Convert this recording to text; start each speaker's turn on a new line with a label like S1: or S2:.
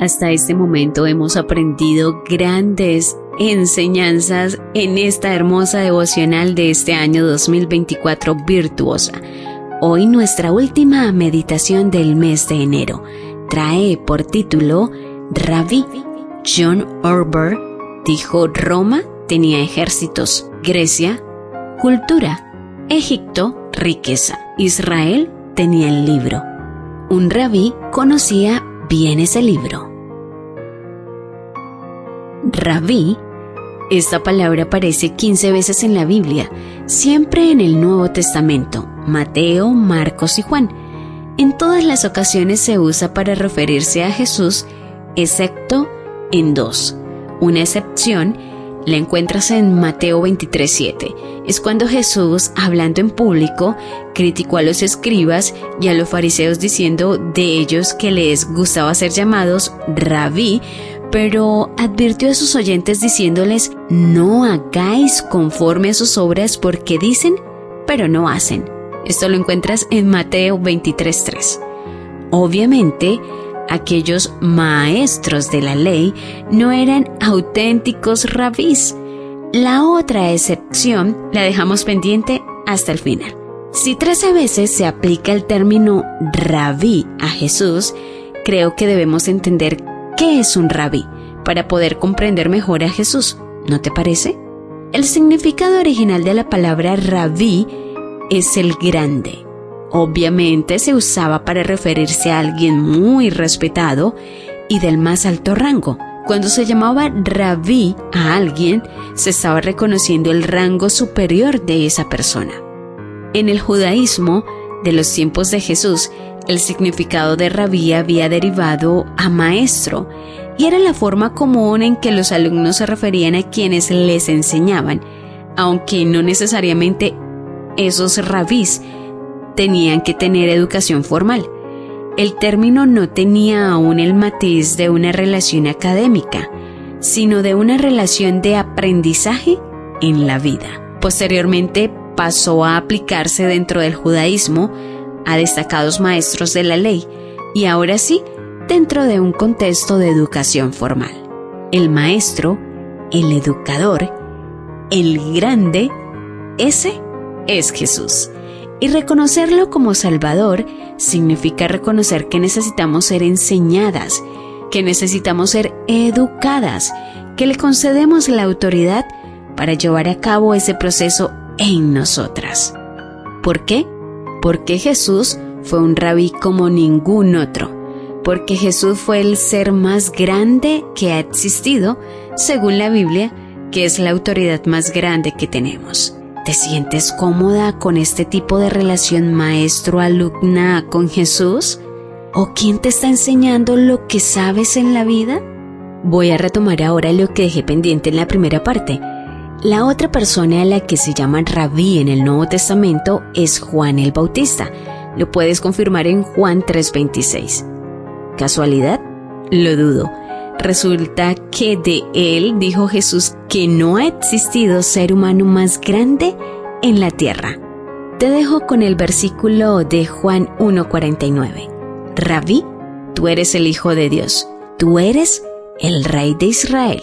S1: Hasta este momento hemos aprendido grandes enseñanzas en esta hermosa devocional de este año 2024 virtuosa. Hoy nuestra última meditación del mes de enero trae por título Rabí. John Orber dijo Roma tenía ejércitos, Grecia, cultura, Egipto, riqueza, Israel tenía el libro. Un rabí conocía bien ese libro. Rabí, esta palabra aparece 15 veces en la Biblia, siempre en el Nuevo Testamento, Mateo, Marcos y Juan. En todas las ocasiones se usa para referirse a Jesús, excepto en dos. Una excepción la encuentras en Mateo 23:7. Es cuando Jesús, hablando en público, criticó a los escribas y a los fariseos diciendo de ellos que les gustaba ser llamados rabí pero advirtió a sus oyentes diciéndoles, no hagáis conforme a sus obras porque dicen, pero no hacen. Esto lo encuentras en Mateo 23.3. Obviamente, aquellos maestros de la ley no eran auténticos rabís. La otra excepción la dejamos pendiente hasta el final. Si trece veces se aplica el término rabí a Jesús, creo que debemos entender qué es un rabí para poder comprender mejor a Jesús, ¿no te parece? El significado original de la palabra rabí es el grande. Obviamente se usaba para referirse a alguien muy respetado y del más alto rango. Cuando se llamaba rabí a alguien, se estaba reconociendo el rango superior de esa persona. En el judaísmo de los tiempos de Jesús, el significado de rabí había derivado a maestro y era la forma común en que los alumnos se referían a quienes les enseñaban, aunque no necesariamente esos rabís tenían que tener educación formal. El término no tenía aún el matiz de una relación académica, sino de una relación de aprendizaje en la vida. Posteriormente pasó a aplicarse dentro del judaísmo a destacados maestros de la ley y ahora sí dentro de un contexto de educación formal. El maestro, el educador, el grande, ese es Jesús. Y reconocerlo como Salvador significa reconocer que necesitamos ser enseñadas, que necesitamos ser educadas, que le concedemos la autoridad para llevar a cabo ese proceso en nosotras. ¿Por qué? Porque Jesús fue un rabí como ningún otro, porque Jesús fue el ser más grande que ha existido, según la Biblia, que es la autoridad más grande que tenemos. ¿Te sientes cómoda con este tipo de relación maestro-alumna con Jesús? ¿O quién te está enseñando lo que sabes en la vida? Voy a retomar ahora lo que dejé pendiente en la primera parte la otra persona a la que se llama rabí en el Nuevo Testamento es Juan el Bautista. Lo puedes confirmar en Juan 3:26. ¿Casualidad? Lo dudo. Resulta que de él dijo Jesús que no ha existido ser humano más grande en la tierra. Te dejo con el versículo de Juan 1:49. Rabí, tú eres el Hijo de Dios, tú eres el Rey de Israel.